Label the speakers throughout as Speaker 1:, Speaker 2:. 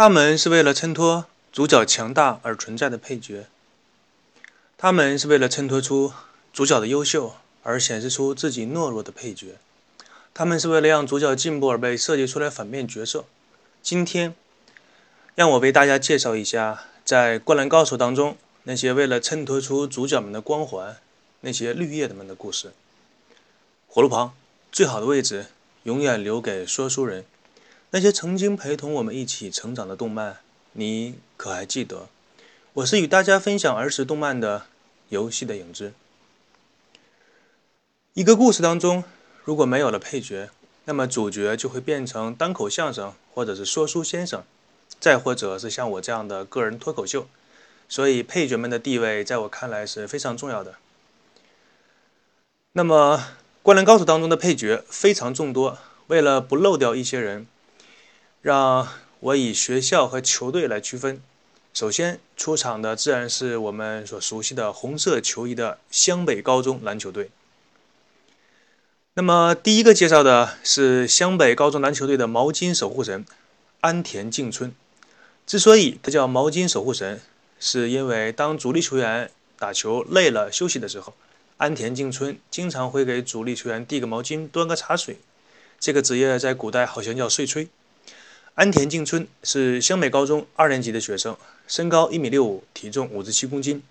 Speaker 1: 他们是为了衬托主角强大而存在的配角，他们是为了衬托出主角的优秀而显示出自己懦弱的配角，他们是为了让主角进步而被设计出来反面角色。今天，让我为大家介绍一下在《灌篮高手》当中那些为了衬托出主角们的光环、那些绿叶子们的故事。火炉旁，最好的位置永远留给说书人。那些曾经陪同我们一起成长的动漫，你可还记得？我是与大家分享儿时动漫的《游戏的影子》。一个故事当中，如果没有了配角，那么主角就会变成单口相声，或者是说书先生，再或者是像我这样的个人脱口秀。所以，配角们的地位在我看来是非常重要的。那么，《灌篮高手》当中的配角非常众多，为了不漏掉一些人。让我以学校和球队来区分。首先出场的自然是我们所熟悉的红色球衣的湘北高中篮球队。那么第一个介绍的是湘北高中篮球队的毛巾守护神安田敬春。之所以他叫毛巾守护神，是因为当主力球员打球累了休息的时候，安田敬春经常会给主力球员递个毛巾、端个茶水。这个职业在古代好像叫碎吹。安田静春是湘北高中二年级的学生，身高一米六五，体重五十七公斤。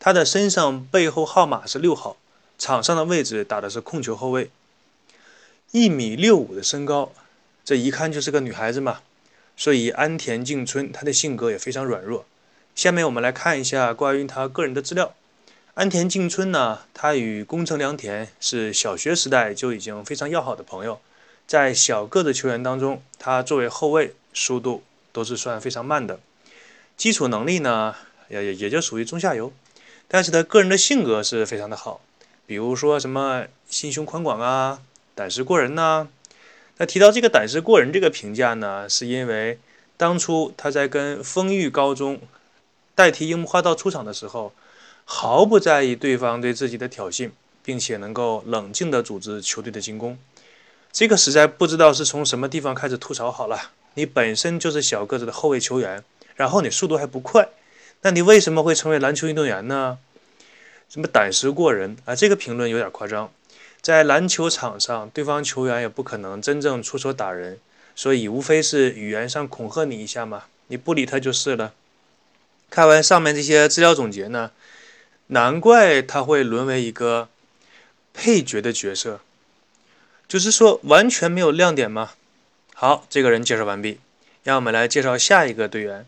Speaker 1: 他的身上背后号码是六号，场上的位置打的是控球后卫。一米六五的身高，这一看就是个女孩子嘛。所以安田静春她的性格也非常软弱。下面我们来看一下关于她个人的资料。安田静春呢，她与宫城良田是小学时代就已经非常要好的朋友。在小个子球员当中，他作为后卫，速度都是算非常慢的，基础能力呢也也也就属于中下游，但是他个人的性格是非常的好，比如说什么心胸宽广啊，胆识过人呐。那提到这个胆识过人这个评价呢，是因为当初他在跟丰裕高中代替樱木花道出场的时候，毫不在意对方对自己的挑衅，并且能够冷静地组织球队的进攻。这个实在不知道是从什么地方开始吐槽好了。你本身就是小个子的后卫球员，然后你速度还不快，那你为什么会成为篮球运动员呢？什么胆识过人啊？这个评论有点夸张。在篮球场上，对方球员也不可能真正出手打人，所以无非是语言上恐吓你一下嘛，你不理他就是了。看完上面这些资料总结呢，难怪他会沦为一个配角的角色。就是说完全没有亮点吗？好，这个人介绍完毕，让我们来介绍下一个队员。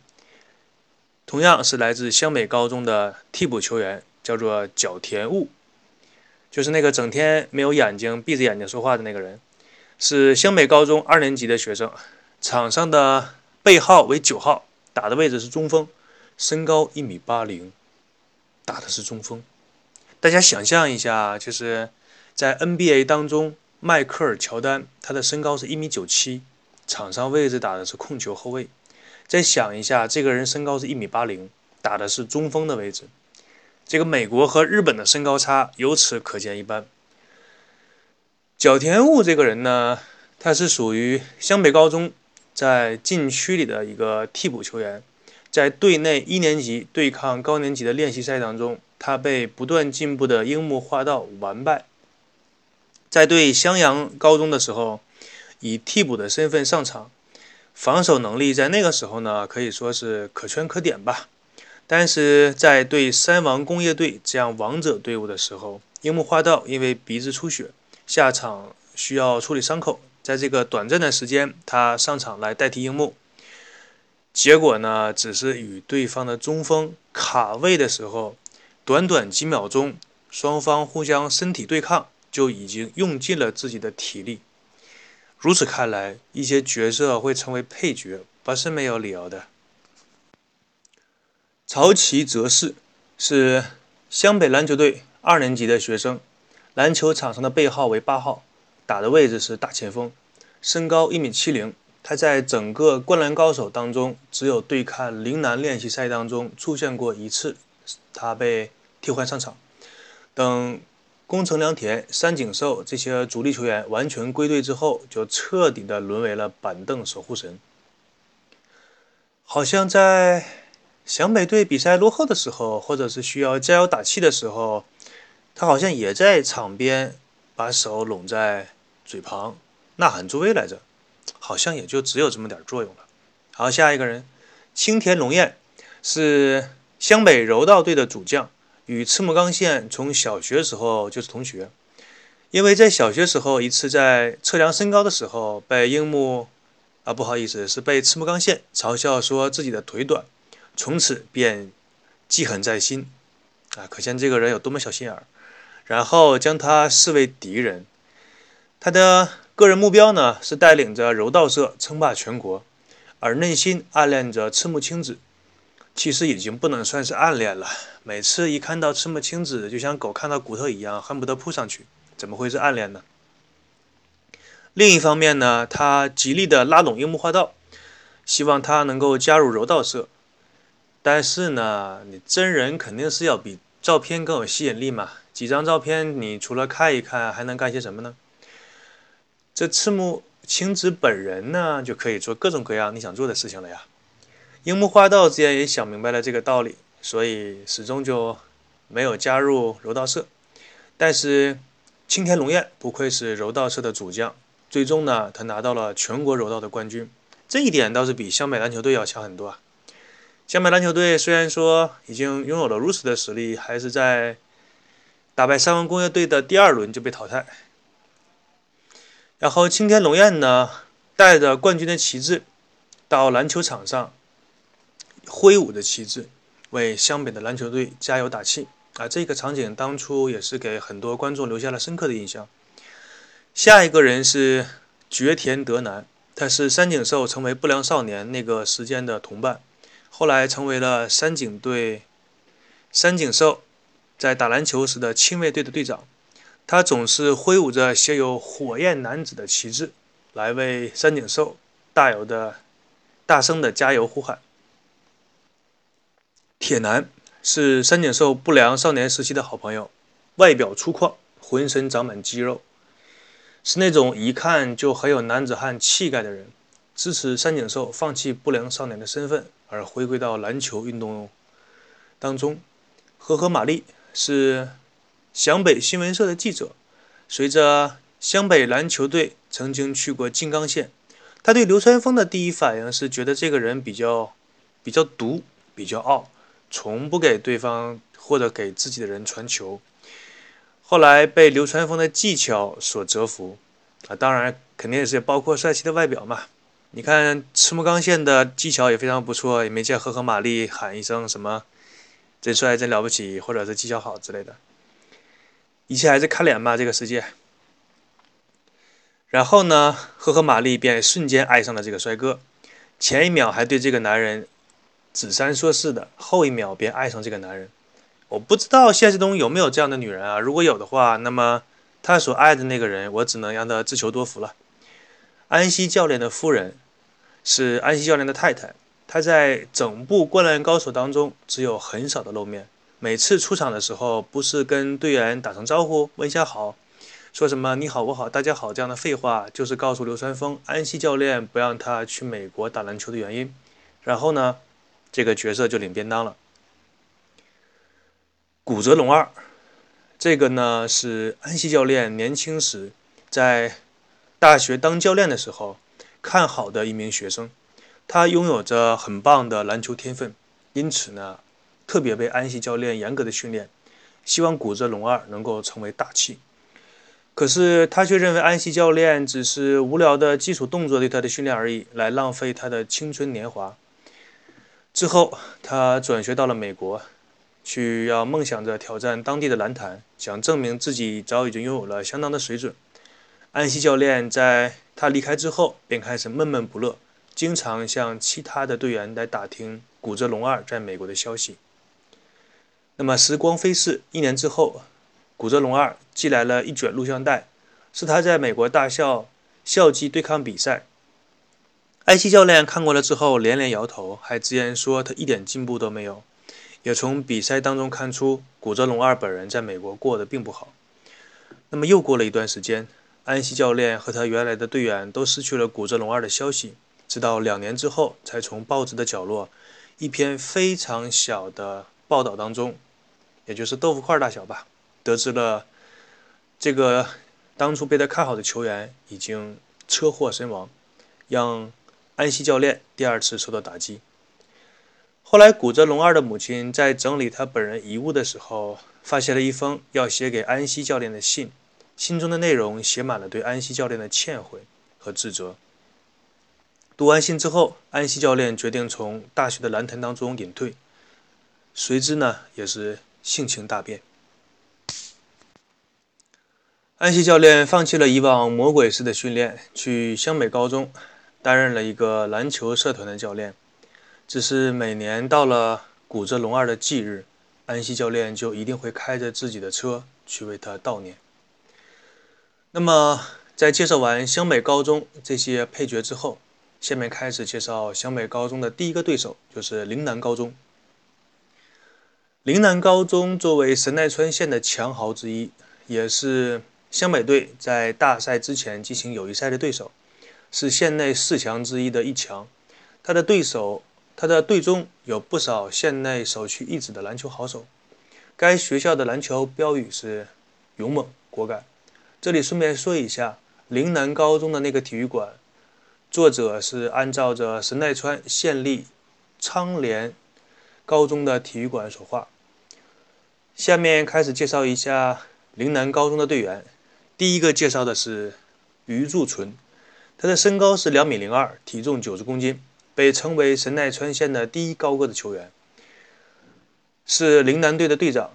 Speaker 1: 同样是来自湘北高中的替补球员，叫做角田悟，就是那个整天没有眼睛、闭着眼睛说话的那个人，是湘北高中二年级的学生，场上的背号为九号，打的位置是中锋，身高一米八零，打的是中锋。大家想象一下，就是在 NBA 当中。迈克尔·乔丹，他的身高是一米九七，场上位置打的是控球后卫。再想一下，这个人身高是一米八零，打的是中锋的位置。这个美国和日本的身高差由此可见一斑。角田悟这个人呢，他是属于湘北高中在禁区里的一个替补球员，在队内一年级对抗高年级的练习赛当中，他被不断进步的樱木花道完败。在对襄阳高中的时候，以替补的身份上场，防守能力在那个时候呢，可以说是可圈可点吧。但是在对三王工业队这样王者队伍的时候，樱木花道因为鼻子出血，下场需要处理伤口，在这个短暂的时间，他上场来代替樱木，结果呢，只是与对方的中锋卡位的时候，短短几秒钟，双方互相身体对抗。就已经用尽了自己的体力。如此看来，一些角色会成为配角，不是没有理由的。曹奇哲士是湘北篮球队二年级的学生，篮球场上的背号为八号，打的位置是大前锋，身高一米七零。他在整个灌篮高手当中，只有对抗陵南练习赛当中出现过一次，他被替换上场。等。宫城良田、山井寿这些主力球员完全归队之后，就彻底的沦为了板凳守护神。好像在湘北队比赛落后的时候，或者是需要加油打气的时候，他好像也在场边把手拢在嘴旁呐喊助威来着，好像也就只有这么点作用了。好，下一个人，青田龙彦是湘北柔道队的主将，与赤木刚宪从小学时候就是同学。因为在小学时候一次在测量身高的时候，被樱木啊不好意思是被赤木刚宪嘲笑说自己的腿短，从此便记恨在心啊，可见这个人有多么小心眼儿。然后将他视为敌人。他的个人目标呢是带领着柔道社称霸全国，而内心暗恋着赤木晴子。其实已经不能算是暗恋了，每次一看到赤木晴子，就像狗看到骨头一样，恨不得扑上去。怎么会是暗恋呢？另一方面呢，他极力的拉拢樱木花道，希望他能够加入柔道社。但是呢，你真人肯定是要比照片更有吸引力嘛。几张照片，你除了看一看，还能干些什么呢？这赤木晴子本人呢，就可以做各种各样你想做的事情了呀。樱木花道自然也想明白了这个道理，所以始终就没有加入柔道社。但是。青田龙彦不愧是柔道社的主将，最终呢，他拿到了全国柔道的冠军，这一点倒是比湘北篮球队要强很多啊。湘北篮球队虽然说已经拥有了如此的实力，还是在打败三王工业队的第二轮就被淘汰。然后青田龙彦呢，带着冠军的旗帜到篮球场上挥舞着旗帜，为湘北的篮球队加油打气。啊，这个场景当初也是给很多观众留下了深刻的印象。下一个人是绝田德南，他是三井寿成为不良少年那个时间的同伴，后来成为了三井队三井寿在打篮球时的亲卫队的队长。他总是挥舞着写有“火焰男子”的旗帜，来为三井寿大有的大声的加油呼喊。铁男。是三井寿不良少年时期的好朋友，外表粗犷，浑身长满肌肉，是那种一看就很有男子汉气概的人。支持三井寿放弃不良少年的身份，而回归到篮球运动当中。和和玛丽是湘北新闻社的记者，随着湘北篮球队曾经去过静冈县，他对流川枫的第一反应是觉得这个人比较比较毒，比较傲。从不给对方或者给自己的人传球，后来被流川枫的技巧所折服啊，当然肯定也是包括帅气的外表嘛。你看赤木刚宪的技巧也非常不错，也没见和和玛丽喊一声什么“真帅真了不起”或者是技巧好之类的，一切还是看脸吧，这个世界。然后呢，和和玛丽便瞬间爱上了这个帅哥，前一秒还对这个男人。指三说是的，后一秒便爱上这个男人。我不知道现实中有没有这样的女人啊？如果有的话，那么她所爱的那个人，我只能让她自求多福了。安西教练的夫人是安西教练的太太，她在整部《灌篮高手》当中只有很少的露面。每次出场的时候，不是跟队员打声招呼、问一下好，说什么“你好，我好，大家好”这样的废话，就是告诉流川枫安西教练不让他去美国打篮球的原因。然后呢？这个角色就领便当了。古泽龙二，这个呢是安西教练年轻时在大学当教练的时候看好的一名学生，他拥有着很棒的篮球天分，因此呢特别被安西教练严格的训练，希望古泽龙二能够成为大器。可是他却认为安西教练只是无聊的基础动作对他的训练而已，来浪费他的青春年华。之后，他转学到了美国，去要梦想着挑战当地的篮坛，想证明自己早已经拥有了相当的水准。安西教练在他离开之后，便开始闷闷不乐，经常向其他的队员来打听古泽龙二在美国的消息。那么时光飞逝，一年之后，古泽龙二寄来了一卷录像带，是他在美国大校校际对抗比赛。安西教练看过了之后连连摇头，还直言说他一点进步都没有。也从比赛当中看出古泽龙二本人在美国过得并不好。那么又过了一段时间，安西教练和他原来的队员都失去了古泽龙二的消息，直到两年之后，才从报纸的角落一篇非常小的报道当中，也就是豆腐块大小吧，得知了这个当初被他看好的球员已经车祸身亡，让安西教练第二次受到打击。后来，古泽龙二的母亲在整理他本人遗物的时候，发现了一封要写给安西教练的信，信中的内容写满了对安西教练的歉悔和自责。读完信之后，安西教练决定从大学的篮坛当中隐退，随之呢也是性情大变。安西教练放弃了以往魔鬼式的训练，去湘北高中担任了一个篮球社团的教练。只是每年到了古泽龙二的忌日，安西教练就一定会开着自己的车去为他悼念。那么，在介绍完湘北高中这些配角之后，下面开始介绍湘北高中的第一个对手，就是陵南高中。陵南高中作为神奈川县的强豪之一，也是湘北队在大赛之前进行友谊赛的对手，是县内四强之一的一强。他的对手，他的队中有不少县内首屈一指的篮球好手。该学校的篮球标语是“勇猛果敢”。这里顺便说一下，陵南高中的那个体育馆。作者是按照着神奈川县立昌连高中的体育馆所画。下面开始介绍一下陵南高中的队员。第一个介绍的是余柱纯，他的身高是两米零二，体重九十公斤，被称为神奈川县的第一高个的球员，是陵南队的队长。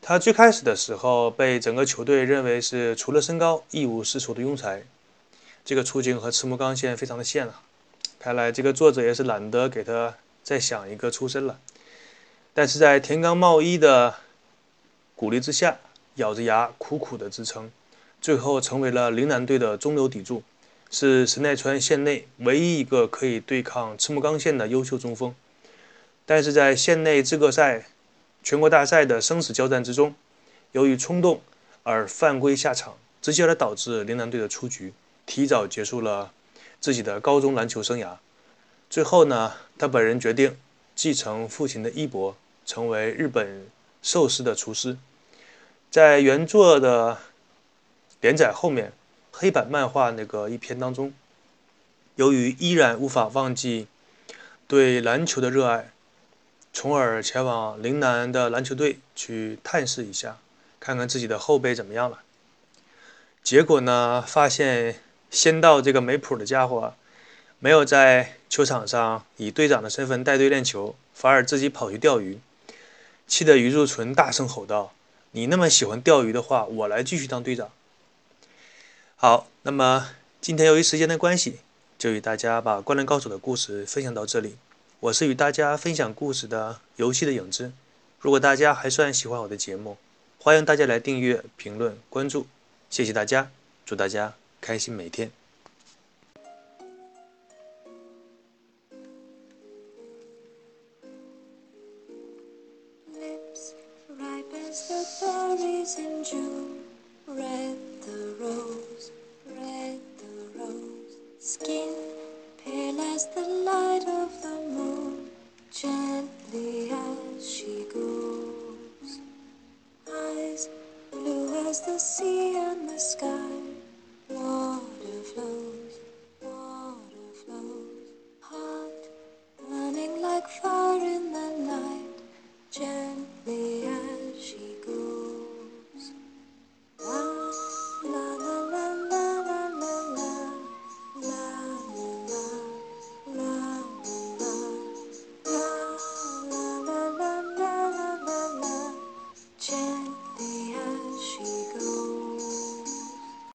Speaker 1: 他最开始的时候被整个球队认为是除了身高一无是处的庸才。这个处境和赤木刚宪非常的像啊，看来这个作者也是懒得给他再想一个出身了。但是在田刚茂一的鼓励之下，咬着牙苦苦的支撑，最后成为了陵南队的中流砥柱，是神奈川县内唯一一个可以对抗赤木刚宪的优秀中锋。但是在县内资格赛、全国大赛的生死交战之中，由于冲动而犯规下场，直接而导致陵南队的出局。提早结束了自己的高中篮球生涯。最后呢，他本人决定继承父亲的衣钵，成为日本寿司的厨师。在原作的连载后面，黑板漫画那个一篇当中，由于依然无法忘记对篮球的热爱，从而前往陵南的篮球队去探视一下，看看自己的后辈怎么样了。结果呢，发现。先到这个没谱的家伙，没有在球场上以队长的身份带队练球，反而自己跑去钓鱼，气得余柱纯大声吼道：“你那么喜欢钓鱼的话，我来继续当队长。”好，那么今天由于时间的关系，就与大家把《灌篮高手》的故事分享到这里。我是与大家分享故事的游戏的影子。如果大家还算喜欢我的节目，欢迎大家来订阅、评论、关注，谢谢大家，祝大家。开心每天。Lips ripe as the berries in June,